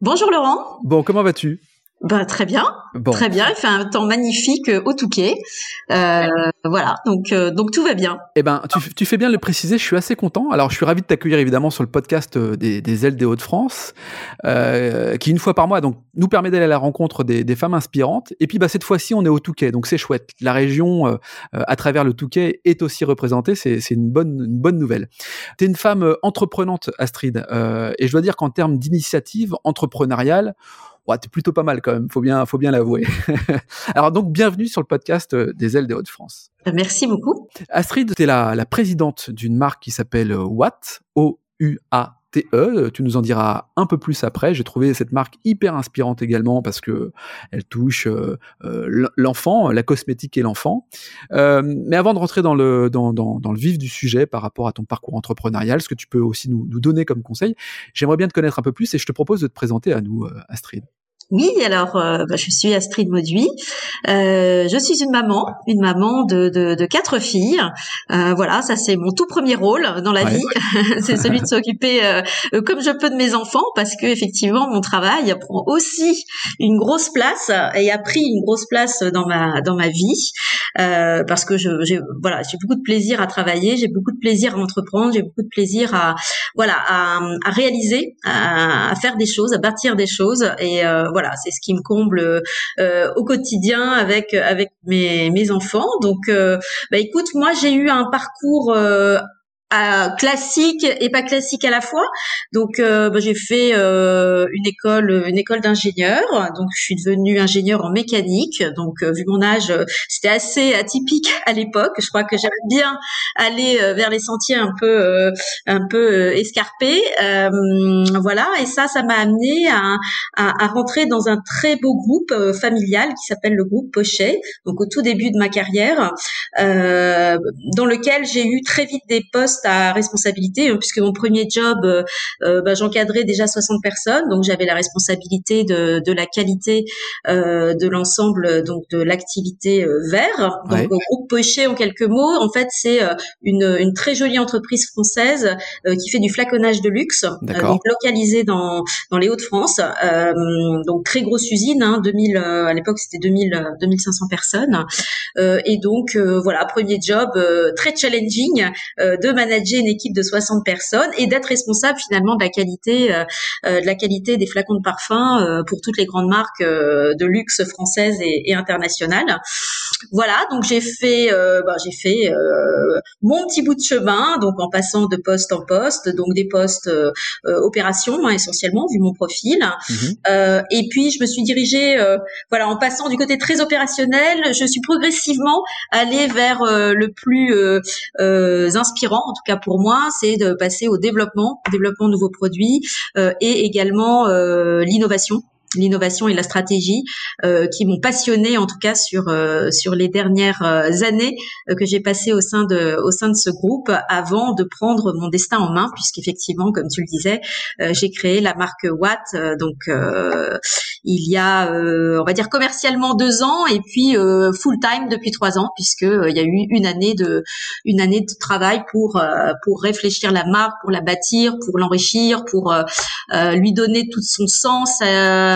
Bonjour Laurent. Bon, comment vas-tu? Bah, très bien, très bien. Il fait un temps magnifique euh, au Touquet. Euh, voilà, donc euh, donc tout va bien. Eh ben, tu, fais bien de le préciser. Je suis assez content. Alors, je suis ravi de t'accueillir évidemment sur le podcast des, ailes des Hauts-de-France, qui une fois par mois donc nous permet d'aller à la rencontre des, femmes inspirantes. Et puis, bah cette fois-ci, on est au Touquet, donc c'est chouette. La région, à travers le Touquet, est aussi représentée. C'est une bonne une bonne nouvelle. Tu es une femme entreprenante, Astrid, et je dois dire qu'en termes d'initiative entrepreneuriale ouais, t'es plutôt pas mal quand même, faut bien, faut bien l'avouer. Alors donc, bienvenue sur le podcast euh, des ailes des Hauts-de-France. Merci beaucoup. Astrid, tu es la, la présidente d'une marque qui s'appelle euh, Watt, O-U-A E. Tu nous en diras un peu plus après. J'ai trouvé cette marque hyper inspirante également parce que elle touche l'enfant, la cosmétique et l'enfant. mais avant de rentrer dans le, vif du sujet par rapport à ton parcours entrepreneurial, ce que tu peux aussi nous donner comme conseil, j'aimerais bien te connaître un peu plus et je te propose de te présenter à nous, Astrid. Oui, alors euh, bah, je suis Astrid Mauduit. Euh, je suis une maman, une maman de, de, de quatre filles. Euh, voilà, ça c'est mon tout premier rôle dans la vie, c'est celui de s'occuper euh, comme je peux de mes enfants, parce que effectivement mon travail prend aussi une grosse place et a pris une grosse place dans ma dans ma vie, euh, parce que je j'ai voilà j'ai beaucoup de plaisir à travailler, j'ai beaucoup de plaisir à entreprendre, j'ai beaucoup de plaisir à voilà à, à réaliser, à, à, faire des choses, à bâtir des choses et voilà, c'est ce qui me comble euh, au quotidien avec avec mes, mes enfants. Donc, euh, bah écoute, moi j'ai eu un parcours euh, classique et pas classique à la fois. Donc euh, bah, j'ai fait euh, une école une école d'ingénieur. Donc je suis devenue ingénieur en mécanique. Donc euh, vu mon âge, c'était assez atypique à l'époque. Je crois que j'aime bien aller vers les sentiers un peu un peu escarpés. voilà et ça ça m'a amené à, à, à, rentrer dans un très beau groupe familial qui s'appelle le groupe Pochet. Donc au tout début de ma carrière, dans lequel j'ai eu très vite des postes à responsabilité, hein, puisque mon premier job, euh, euh, bah, j'encadrais déjà 60 personnes, donc j'avais la responsabilité de, de la qualité euh, de l'ensemble donc de l'activité vert. Donc au groupe Pochet, en quelques mots, en fait c'est une, une très jolie entreprise française qui fait du flaconnage de luxe, donc localisée dans dans les Hauts-de-France, donc très grosse usine, hein, 2000 à l'époque c'était 2000 2500 personnes, et donc voilà premier job très challenging de manager une équipe de 60 personnes et d'être responsable finalement de la qualité euh, euh, de la qualité des flacons de parfum euh, pour toutes les grandes marques de luxe françaises et, et internationales. Voilà, donc j'ai fait bah, j'ai fait mon petit bout de chemin, donc en passant de poste en poste, donc des postes opérations hein, essentiellement vu mon profil. Mhm. et puis je me suis dirigée, voilà, en passant du côté très opérationnel, je suis progressivement allée vers le plus inspirant tout cas pour moi, c'est de passer au développement, développement de nouveaux produits euh, et également euh, l'innovation l'innovation et la stratégie euh, qui m'ont passionné en tout cas sur euh, sur les dernières euh, années que j'ai passées au sein de au sein de ce groupe avant de prendre mon destin en main puisqu'effectivement comme tu le disais j'ai créé la marque Watt donc il y a on va dire commercialement deux ans et puis full time depuis trois ans puisque il y a eu une année de une année de travail pour pour réfléchir la marque pour la bâtir pour l'enrichir pour lui donner tout son sens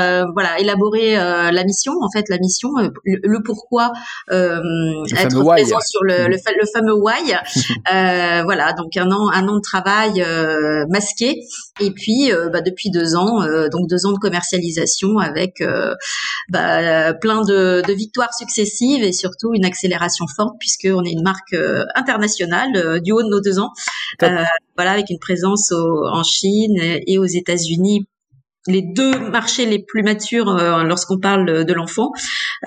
euh, voilà, élaborer euh, la mission. En fait, la mission, euh, le, pourquoi être présent sur le, le, le, fameux why. voilà, donc un an, un an de travail masqué. Et puis, bah, depuis deux ans, donc deux ans de commercialisation avec bah, plein de, de, victoires successives et surtout une accélération forte puisque on est une marque internationale du haut de nos deux ans. voilà, avec une présence en Chine et aux États-Unis les deux marchés les plus matures euh, lorsqu'on parle de l'enfant.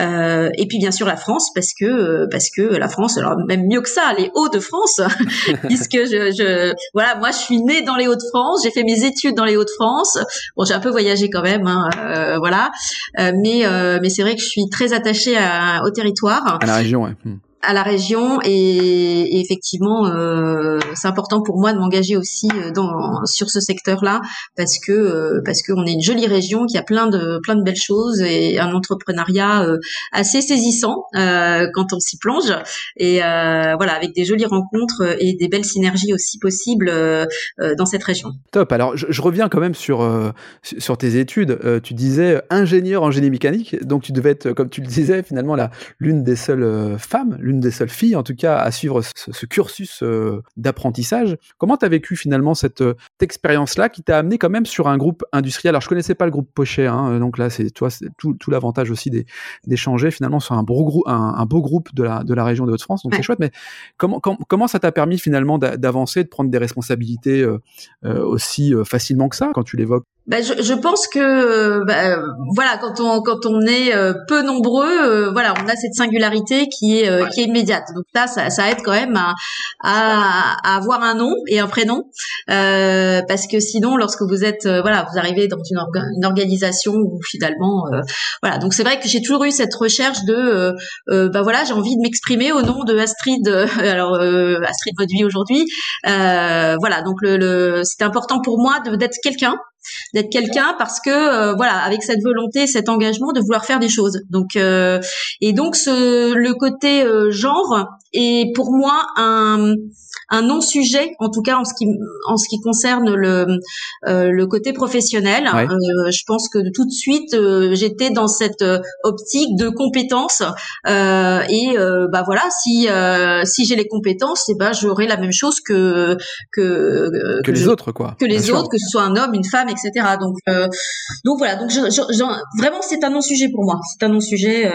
Euh, et puis bien sûr la France parce que euh, parce que la France, alors même mieux que ça, les Hauts-de-France, puisque je, je, voilà, moi je suis née dans les Hauts-de-France, j'ai fait mes études dans les Hauts-de-France. Bon, j'ai un peu voyagé quand même, hein, euh, voilà, mais mais c'est vrai que je suis très attachée à, au territoire. À la région, ouais. À la région et, effectivement euh, c'est important pour moi de m'engager aussi euh, dans sur ce secteur-là parce que euh, parce qu'on est une jolie région qui a plein de plein de belles choses et un entrepreneuriat euh, assez saisissant quand on s'y plonge et voilà avec des jolies rencontres et des belles synergies aussi possibles dans cette région. Top. Alors je, je reviens quand même sur sur tes études. tu disais ingénieur en génie mécanique, donc tu devais être comme tu le disais finalement l'une des seules femmes, l'une des seules filles, en tout cas, à suivre ce, cursus euh, d'apprentissage. Comment tu as vécu finalement cette, euh, expérience-là qui t'a amené quand même sur un groupe industriel? Alors, je connaissais pas le groupe Pochet, hein, donc là, c'est toi, c'est tout, l'avantage aussi d'échanger finalement sur un beau, groupe, un, beau groupe de la, de la région de Haute-France, donc c'est chouette. Mais comment, comment ça t'a permis finalement d'avancer, de prendre des responsabilités euh, aussi facilement que ça quand tu l'évoques? Bah, je, je, pense que bah, voilà quand on quand on est euh, peu nombreux euh, voilà on a cette singularité qui est euh, qui est immédiate. Donc là ça, ça aide quand même à, à, à, avoir un nom et un prénom. Parce que sinon lorsque vous êtes voilà vous arrivez dans une, organisation où finalement voilà. Donc c'est vrai que j'ai toujours eu cette recherche de bah voilà j'ai envie de m'exprimer au nom de Astrid alors Astrid Vauduit aujourd'hui. Voilà donc le, le important pour moi d'être quelqu'un d'être quelqu'un parce que euh, voilà avec cette volonté cet engagement de vouloir faire des choses donc euh, et donc ce le côté euh, genre est pour moi un un non-sujet, en tout cas en ce qui en ce qui concerne le euh, le côté professionnel. Euh, je pense que tout de suite euh, j'étais dans cette optique de compétences et bah voilà si si j'ai les compétences, et eh ben j'aurai la même chose que que que, les autres quoi. Que les autres, que ce soit un homme, une femme, etc. Donc donc voilà donc vraiment c'est un non-sujet pour moi. C'est un non-sujet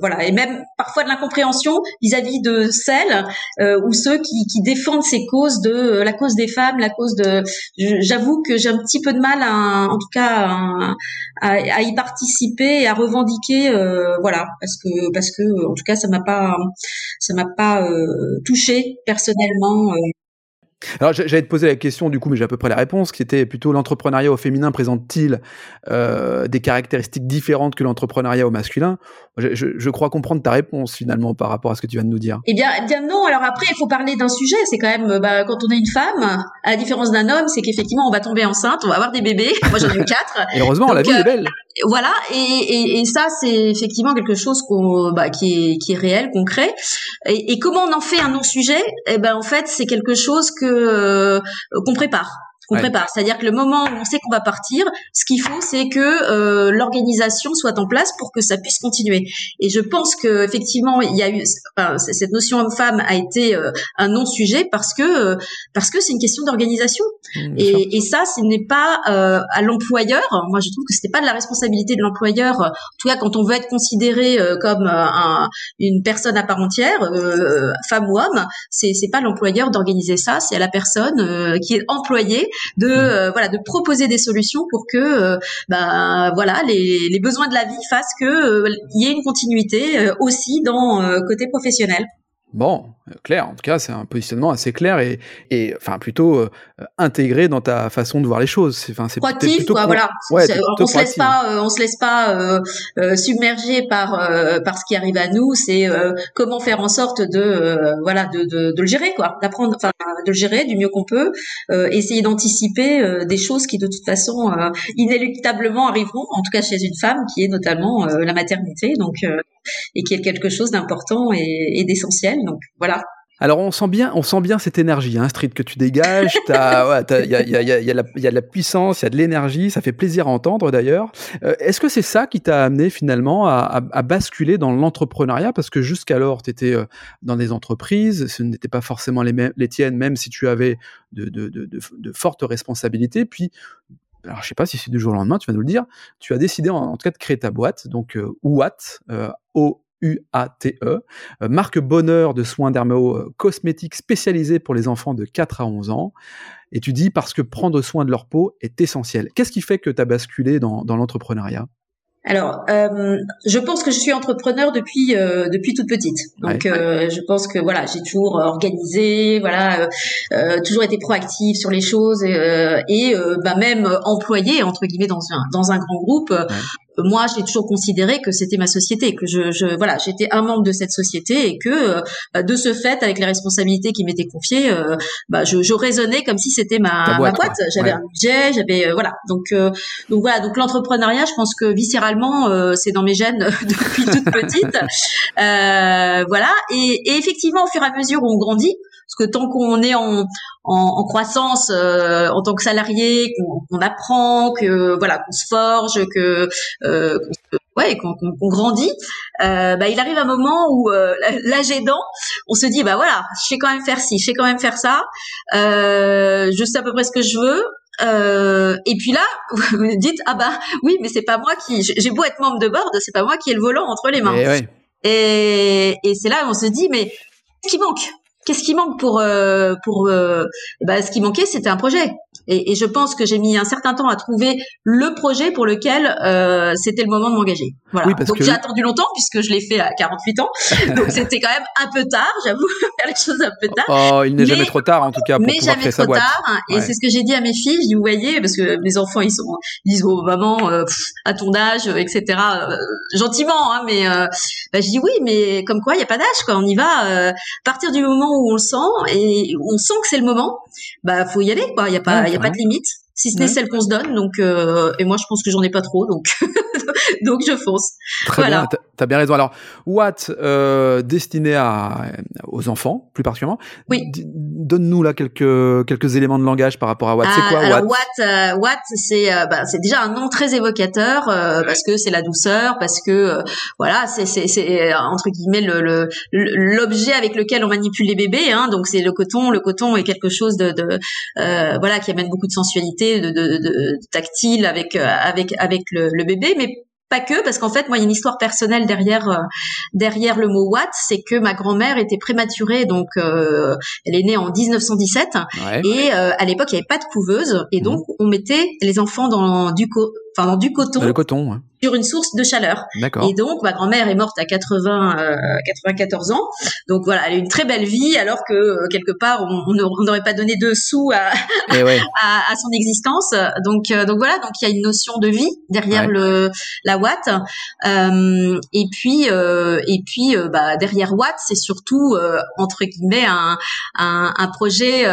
voilà et même parfois de l'incompréhension vis-à-vis de celles ou ceux qui qui défendent ces causes de euh, la cause des femmes, la cause de. J'avoue que j'ai un petit peu de mal, à, en tout cas, à, y participer et à revendiquer, euh, voilà, parce que parce que en tout cas, ça m'a pas ça m'a pas euh, touché personnellement. Alors j'allais te poser la question du coup, mais j'ai à peu près la réponse, qui était plutôt l'entrepreneuriat au féminin présente-t-il euh, des caractéristiques différentes que l'entrepreneuriat au masculin? Je, je, je, crois comprendre ta réponse finalement par rapport à ce que tu viens de nous dire. Eh bien, eh bien non. Alors après, il faut parler d'un sujet. C'est quand même bah, quand on est une femme, à la différence d'un homme, c'est qu'effectivement on va tomber enceinte, on va avoir des bébés. Moi j'en ai eu quatre. Et heureusement, la vie est belle. Voilà, et, ça c'est effectivement quelque chose qu'on, bah, qui, est, réel, concret. Et, et comment on en fait un non-sujet? Eh ben en fait c'est quelque chose que euh, qu'on prépare qu'on prépare. C'est-à-dire que le moment où on sait qu'on va partir, ce qu'il faut, c'est que euh, l'organisation soit en place pour que ça puisse continuer. Et je pense que effectivement, il y a eu enfin, cette notion homme-femme a été euh, un non-sujet parce que euh, parce que c'est une question d'organisation. Mmh, et, et, ça, ce n'est pas euh, à l'employeur. Moi, je trouve que c'était pas de la responsabilité de l'employeur. En tout cas, quand on veut être considéré comme un, une personne à part entière, femme ou homme, c'est c'est pas l'employeur d'organiser ça. C'est à la personne qui est employée de mm. euh, voilà de proposer des solutions pour que euh, bah, voilà les, les, besoins de la vie fassent que euh, il y ait une continuité aussi dans côté professionnel. Bon, clair. En tout cas, c'est un positionnement assez clair et, et enfin plutôt euh, intégré dans ta façon de voir les choses. C'est, enfin, c'est proactif, quoi. Voilà. Ouais, on se laisse pas, euh, on se laisse pas euh, euh submerger par par ce qui arrive à nous. C'est comment faire en sorte de voilà de, de, de, le gérer, quoi. D'apprendre, enfin, de le gérer du mieux qu'on peut. essayer d'anticiper des choses qui de toute façon inéluctablement arriveront. En tout cas chez une femme, qui est notamment la maternité. Donc et qui est quelque chose d'important et, et d'essentiel. Donc voilà. Alors on sent bien, on sent bien cette énergie, hein, Street, que tu dégages. Il ouais, y, a, y, a, y, a, y, a y, a, de la puissance, il y a de l'énergie. Ça fait plaisir à entendre d'ailleurs. Euh, Est-ce que c'est ça qui t'a amené finalement à, à, à basculer dans l'entrepreneuriat? Parce que jusqu'alors, tu étais euh, dans des entreprises, ce n'était pas forcément les, les, tiennes, même si tu avais de, de, de, de fortes responsabilités. Puis alors je sais pas si c'est du jour au lendemain, tu vas nous le dire, tu as décidé en, tout cas de créer ta boîte, donc euh, euh, O U-A-T-E, marque bonheur de soins dermo cosmétiques spécialisés pour les enfants de 4 à 11 ans. Et tu dis parce que prendre soin de leur peau est essentiel. Qu'est-ce qui fait que tu as basculé dans l'entrepreneuriat? Alors, euh, je pense que je suis entrepreneur depuis euh, depuis toute petite. Donc, euh, je pense que voilà, j'ai toujours organisé, voilà, toujours été proactive sur les choses et, bah, même employée entre guillemets dans un dans un grand groupe moi, j'ai toujours considéré que c'était ma société, que je, je voilà, j'étais un membre de cette société et que euh, de ce fait, avec les responsabilités qui m'étaient confiées, euh, bah, je, je, raisonnais comme si c'était ma, boîte. Ma boîte. J'avais un budget, j'avais euh, voilà. Donc donc voilà, donc l'entrepreneuriat, je pense que viscéralement, c'est dans mes gènes depuis toute petite. voilà, et, et effectivement, au fur et à mesure où on grandit, parce que tant qu'on est en, en, croissance euh, en tant que salarié, qu'on apprend, que voilà, qu'on se forge, que euh, ouais, qu'on grandit, euh, bah, il arrive un moment où euh, l'âge aidant, on se dit bah voilà, je sais quand même faire ci, je sais quand même faire ça, je sais à peu près ce que je veux. et puis là, vous me dites ah bah oui, mais c'est pas moi qui, j'ai beau être membre de board, c'est pas moi qui ai le volant entre les mains. Et, et, et c'est là où on se dit mais qu'est-ce qui manque? Qu'est-ce qui manque pour euh, pour euh, bah, ce qui manquait c'était un projet et, et, je pense que j'ai mis un certain temps à trouver le projet pour lequel euh, c'était le moment de m'engager. Voilà. Donc j'ai attendu longtemps puisque je l'ai fait à 48 ans. Donc c'était quand même un peu tard, j'avoue, faire les choses un peu tard. Oh, il n'est jamais trop tard en tout cas pour mais jamais trop tard. Et c'est ce que j'ai dit à mes filles. Je dis, vous voyez, parce que mes enfants ils sont, ils disent, oh maman, euh, à ton âge, etc. Euh, gentiment, hein, mais bah, je dis oui, mais comme quoi il y a pas d'âge, quoi. On y va. à partir du moment où on le sent et on sent que c'est le moment, bah faut y aller, quoi. Il y a pas, il y a pas de limite si ce n'est celle qu'on se donne. Donc, euh, et moi, je pense que j'en ai pas trop, donc donc je fonce. Très voilà. bien, t'as bien raison. Alors, Watt euh, destiné à aux enfants, plus particulièrement. Oui. Donne-nous là quelques quelques éléments de langage par rapport à Watt. c'est quoi ah, alors, Watt euh, Watt, c'est euh, bah, c'est déjà un nom très évocateur euh, parce que c'est la douceur, parce que voilà, c'est c'est c'est entre guillemets le l'objet avec lequel on manipule les bébés. Hein, donc c'est le coton. Le coton est quelque chose de, de voilà qui amène beaucoup de sensualité de, de, tactile avec euh, avec avec le, le bébé, mais pas que parce qu'en fait moi il y a une histoire personnelle derrière euh, derrière le mot Watt c'est que ma grand-mère était prématurée donc euh, elle est née en 1917 et à l'époque il n'y avait pas de couveuse et donc mmh. on mettait les enfants dans du enfin dans du coton. Le coton sur une source de chaleur. Et donc, ma grand-mère est morte à 80, 94 euh, ans. Donc voilà, elle a une très belle vie, alors que euh, quelque part, on n'aurait pas donné deux sous à, eh à, son existence. Donc, euh, donc voilà, donc il y a une notion de vie derrière le la Watt. et puis, et puis, bah, derrière Watt, c'est surtout entre guillemets un, un, un projet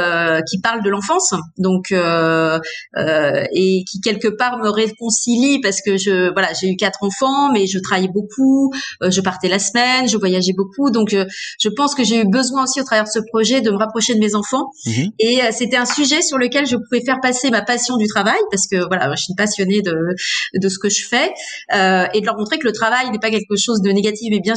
qui parle de l'enfance. Donc, et qui quelque part me réconcilie parce que je voilà j'ai eu quatre enfants, mais je travaillais beaucoup, euh, je partais la semaine, je voyageais beaucoup, donc euh, je pense que j'ai eu besoin aussi au travers de ce projet de me rapprocher de mes enfants. Mhm. Et euh, c'était un sujet sur lequel je pouvais faire passer ma passion du travail, parce que voilà, je suis passionnée de de ce que je fais, et de leur montrer que le travail n'est pas quelque chose de négatif, mais bien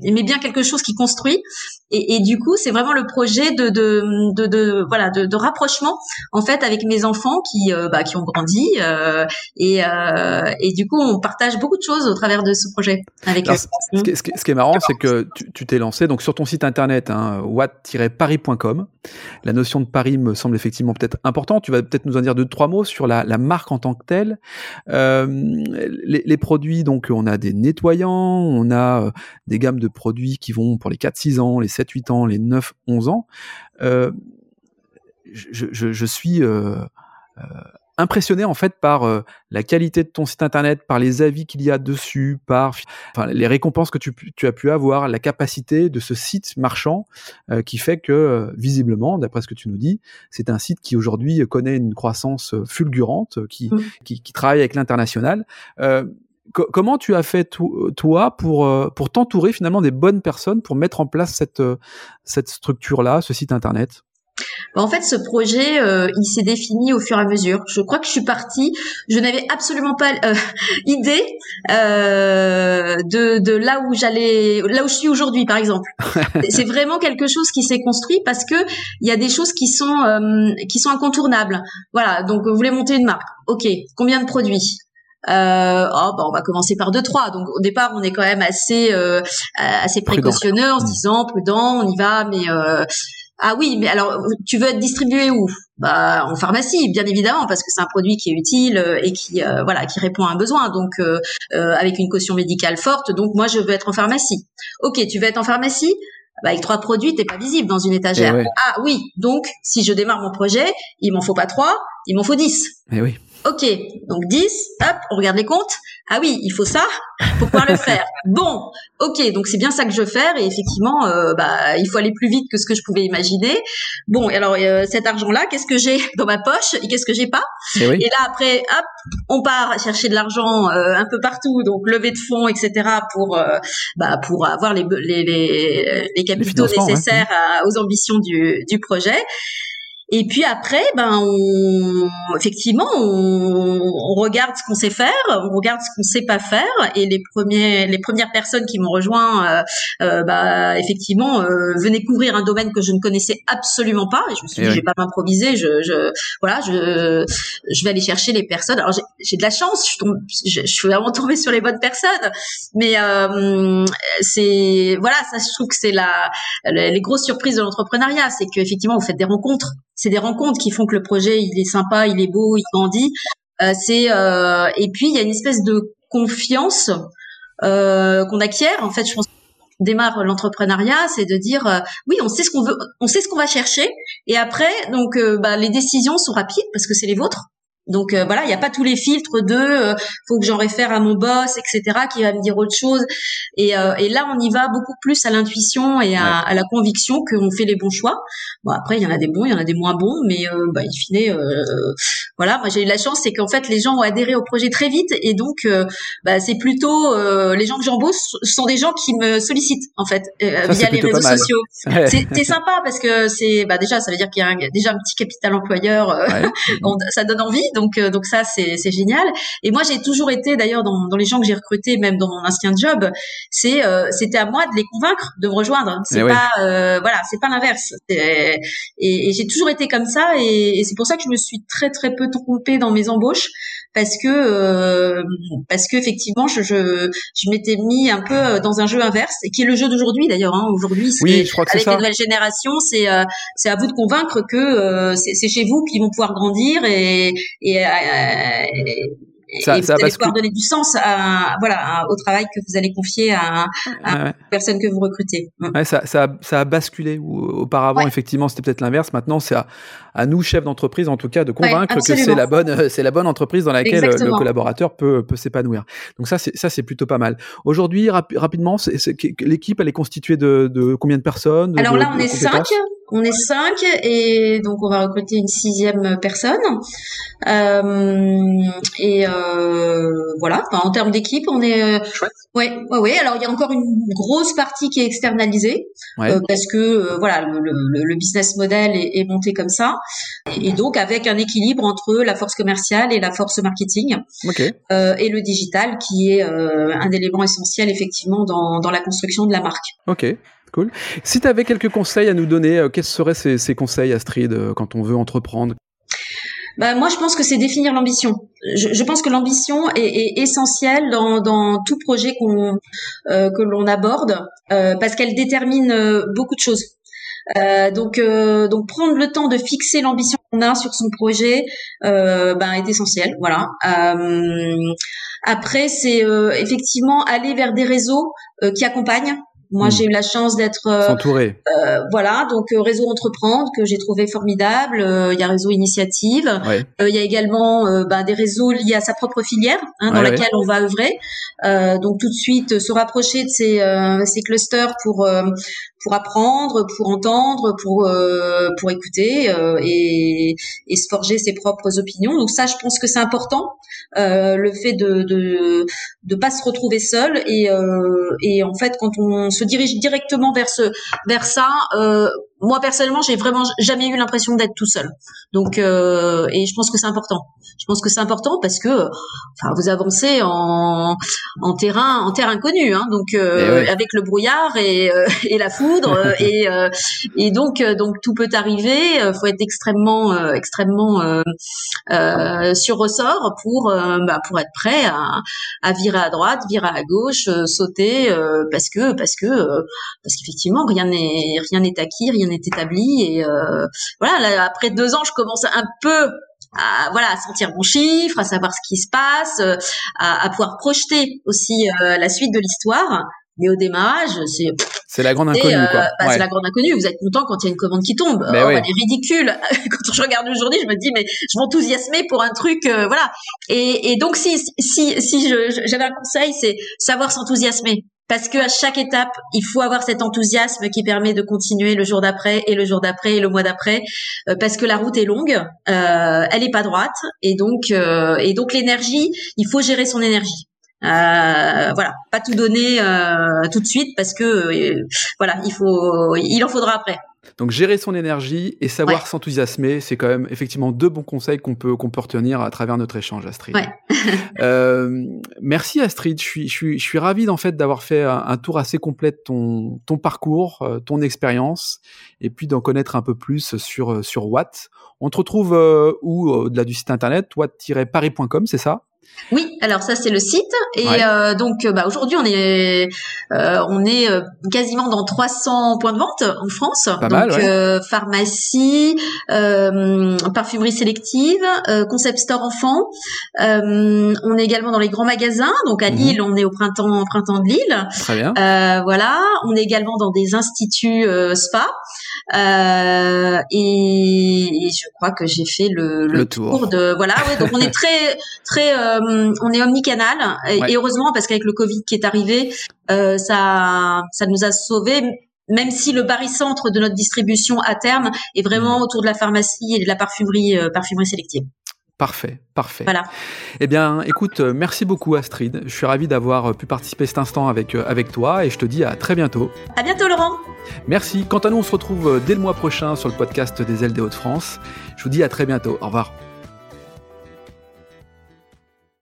mais bien quelque chose qui construit. Et, et du coup, c'est vraiment le projet de, de, de, de voilà de, de, rapprochement en fait avec mes enfants qui euh, bah, qui ont grandi euh, et, euh, et du coup, on partage beaucoup de choses au travers de ce projet avec eux. Ce, qui, ce, qui, est marrant, c'est que tu t'es lancé donc sur ton site internet hein, watt-paris.com. La notion de Paris me semble effectivement peut-être importante. Tu vas peut-être nous en dire deux trois mots sur la, la marque en tant que telle. Les, les, produits, donc on a des nettoyants, on a des gammes de produits qui vont pour les 4-6 ans, les 7-8 ans, les 9-11 ans, euh, je, suis euh, euh, impressionné en fait par la qualité de ton site internet, par les avis qu'il y a dessus, par les récompenses que tu, as pu avoir, la capacité de ce site marchand qui fait que visiblement, d'après ce que tu nous dis, c'est un site qui aujourd'hui connaît une croissance fulgurante, qui, mmh. qui, qui, travaille avec l'international comment tu as fait toi pour euh, pour t'entourer finalement des bonnes personnes pour mettre en place cette euh, cette structure là, ce site internet? En fait, ce projet, euh, il s'est défini au fur et à mesure. Je crois que je suis partie, je n'avais absolument pas idée de, de là où j'allais, là où je suis aujourd'hui, par exemple. C'est vraiment quelque chose qui s'est construit parce que il y a des choses qui sont qui sont incontournables. Voilà. Donc, vous voulez monter une marque, ok. Combien de produits? Euh, oh, bah, on va commencer par deux trois. Donc au départ, on est quand même assez assez précautionneux en se mmh. disant prudent, on y va, mais ah oui, mais alors tu veux être distribué où? Bah en pharmacie, bien évidemment, parce que c'est un produit qui est utile euh, et qui euh, voilà qui répond à un besoin. Donc euh, avec une caution médicale forte. Donc moi je veux être en pharmacie. Ok, tu veux être en pharmacie? Bah, avec trois produits, t'es pas visible dans une étagère. Eh ah oui, donc si je démarre mon projet, il m'en faut pas trois, il m'en faut dix. Eh oui. Ok, donc 10, hop, on regarde les comptes. Ah oui, il faut ça pour pouvoir le faire. Bon, ok, donc c'est bien ça que je veux faire et effectivement, euh, bah, il faut aller plus vite que ce que je pouvais imaginer. Bon, et alors euh, cet argent-là, qu'est-ce que j'ai dans ma poche et qu'est-ce que j'ai pas? Et, et, là après, hop, on part chercher de l'argent euh, un peu partout, donc lever de fonds, etc. pour bah, pour avoir les les, les, les capitaux nécessaires aux ambitions du, du projet. Et puis après, ben, on, effectivement, on, on regarde ce qu'on sait faire, on regarde ce qu'on sait pas faire. Et les premiers, les premières personnes qui m'ont rejoint, euh, euh, bah, effectivement, euh, venaient couvrir un domaine que je ne connaissais absolument pas. Et je me suis dit, je vais pas m'improviser. Je, je, voilà, je, je vais aller chercher les personnes. Alors j'ai de la chance, je, tombe, je, je, suis vraiment tombée sur les bonnes personnes. Mais euh, c'est, voilà, ça, je trouve que c'est la, les grosses surprises de l'entrepreneuriat, c'est qu'effectivement, vous faites des rencontres c'est des rencontres qui font que le projet il est sympa, il est beau, il grandit. Euh, c'est euh, et puis il y a une espèce de confiance euh, qu'on acquiert. En fait, je pense démarre l'entrepreneuriat, c'est de dire euh, oui, on sait ce qu'on veut, on sait ce qu'on va chercher, et après donc euh, bah, les décisions sont rapides parce que c'est les vôtres. Donc euh, voilà, il n'y a pas tous les filtres de euh, faut que j'en réfère à mon boss, etc., qui va me dire autre chose. Et, euh, et là, on y va beaucoup plus à l'intuition et à, à, la conviction qu'on fait les bons choix. Bon, après, il y en a des bons, il y en a des moins bons, mais euh, bah, in fine, voilà, moi j'ai eu la chance, c'est qu'en fait, les gens ont adhéré au projet très vite, et donc bah, c'est plutôt les gens que j'embauche sont des gens qui me sollicitent en fait via les réseaux sociaux. c'est sympa parce que c'est bah, déjà, ça veut dire qu'il y a déjà un petit capital employeur, ça donne envie. Donc, euh, donc ça, c'est, c'est génial. Et moi, j'ai toujours été, d'ailleurs, dans, dans les gens que j'ai recrutés, même dans mon ancien job, c'est, euh, c'était à moi de les convaincre de me rejoindre. C'est eh pas, euh, voilà, c'est pas l'inverse. Et, et, j'ai toujours été comme ça, et, et c'est pour ça que je me suis très très peu trompée dans mes embauches parce que euh, parce que effectivement je, je, je m'étais mis un peu dans un jeu inverse et qui est le jeu d'aujourd'hui d'ailleurs hein. aujourd'hui oui, je crois que avec les nouvelles générations c'est euh, c'est à vous de convaincre que euh, c'est chez vous qu'ils vont pouvoir grandir et, et, ça, et ça vous allez pouvoir donner du sens à, voilà, au travail que vous allez confier à, à ouais. personne que vous recrutez. Mm. Ouais, ça, ça, a, ça a basculé. Auparavant, ouais. effectivement, c'était peut-être l'inverse. Maintenant, c'est à, nous, chefs d'entreprise, en tout cas, de convaincre que c'est la bonne, c'est la bonne entreprise dans laquelle Exactement. le collaborateur peut, peut s'épanouir. Donc ça, c'est ça, c'est plutôt pas mal. Aujourd'hui, rap rapidement, l'équipe, elle est constituée de, de combien de personnes Alors de, là, on est cinq. On est cinq et donc on va recruter une sixième personne. Euh, et euh, voilà, enfin, en termes d'équipe, on est. Euh, ouais, ouais, ouais. Alors il y a encore une grosse partie qui est externalisée ouais. euh, parce que euh, voilà, le, le, le, business model est, est, monté comme ça et, donc avec un équilibre entre la force commerciale et la force marketing okay. Euh, et le digital qui est un élément essentiel effectivement dans, dans la construction de la marque. Ok. Cool. Si tu avais quelques conseils à nous donner, euh, quels seraient ces, ces, conseils, Astrid, euh, quand on veut entreprendre? Bah, moi, je pense que c'est définir l'ambition. Je, je, pense que l'ambition est, est, essentielle dans, dans tout projet qu'on euh, que l'on aborde euh, parce qu'elle détermine euh, beaucoup de choses. Euh, donc, donc prendre le temps de fixer l'ambition qu'on a sur son projet ben, est essentiel. Voilà. après, c'est effectivement aller vers des réseaux qui accompagnent moi, mmh. j'ai eu la chance d'être euh, euh, voilà, donc euh, réseau entreprendre que j'ai trouvé formidable. Euh, il y a réseau initiative. Ouais. Euh, il y a également bah, des réseaux liés à sa propre filière hein, dans ouais, laquelle ouais. on va œuvrer. donc tout de suite se rapprocher de ces, ces clusters pour pour apprendre, pour entendre, pour pour écouter et, et se forger ses propres opinions. Donc ça, je pense que c'est important. le fait de, de de pas se retrouver seul et et en fait quand on se se dirige directement vers ce, vers ça, euh, moi personnellement, j'ai vraiment jamais eu l'impression d'être tout seul. Donc, euh, et je pense que c'est important. Je pense que c'est important parce que, enfin, vous avancez en, en terrain, en terre inconnue, hein, donc euh, eh avec le brouillard et, euh, et la foudre et et donc donc tout peut arriver. Faut être extrêmement extrêmement sur ressort pour bah, pour être prêt à, à virer à droite, virer à gauche, sauter parce que parce que parce qu'effectivement rien n'est rien n'est acquis, rien est établi et euh, voilà. après deux ans, je commence un peu à voilà à sentir mon chiffre, à savoir ce qui se passe, euh, à, pouvoir projeter aussi euh, la suite de l'histoire. Mais au démarrage, c'est c'est la grande inconnue. Bah, C'est la grande inconnue. Vous êtes content quand il y a une commande qui tombe. Mais oh, Elle est ridicule. quand je regarde aujourd'hui, je me dis mais je m'enthousiasmais pour un truc, voilà. Et, et donc si si si j'avais un conseil, c'est savoir s'enthousiasmer parce que à chaque étape, il faut avoir cet enthousiasme qui permet de continuer le jour d'après et le jour d'après et le mois d'après, euh, parce que la route est longue, euh, elle est pas droite, et donc euh, et donc l'énergie, il faut gérer son énergie. voilà, pas tout donner tout de suite parce que voilà, il faut, il en faudra après. Donc gérer son énergie et savoir s'enthousiasmer, c'est quand même effectivement deux bons conseils qu'on peut qu'on peut retenir à travers notre échange, Astrid. Ouais. euh, merci Astrid, je suis je suis je suis ravi en fait d'avoir fait un, tour assez complet de ton ton parcours, euh, ton expérience, et puis d'en connaître un peu plus sur euh, sur Watt. On te retrouve euh, où au-delà du site internet watt-paris.com, c'est ça? Oui, alors ça c'est le site et euh, donc euh, bah, aujourd'hui on est euh, on est quasiment dans 300 points de vente en France, donc pharmacie, parfumerie sélective, concept store enfant. on est également dans les grands magasins, donc à mhm. Lille on est au printemps printemps de Lille. Très bien. voilà, on est également dans des instituts spa. Et, je crois que j'ai fait le, le, tour. de voilà ouais, donc on est très très euh, on est omnicanal et, heureusement parce qu'avec le Covid qui est arrivé, euh, ça, ça nous a sauvés même si le barycentre de notre distribution à terme est vraiment mmh. autour de la pharmacie et de la parfumerie, euh, parfumerie sélective. Parfait, parfait. Voilà. Eh bien, écoute, merci beaucoup Astrid. Je suis ravi d'avoir pu participer cet instant avec, avec toi et je te dis à très bientôt. À bientôt Laurent. Merci. Quant à nous, on se retrouve dès le mois prochain sur le podcast des ailes des Hauts-de-France. Je vous dis à très bientôt. Au revoir.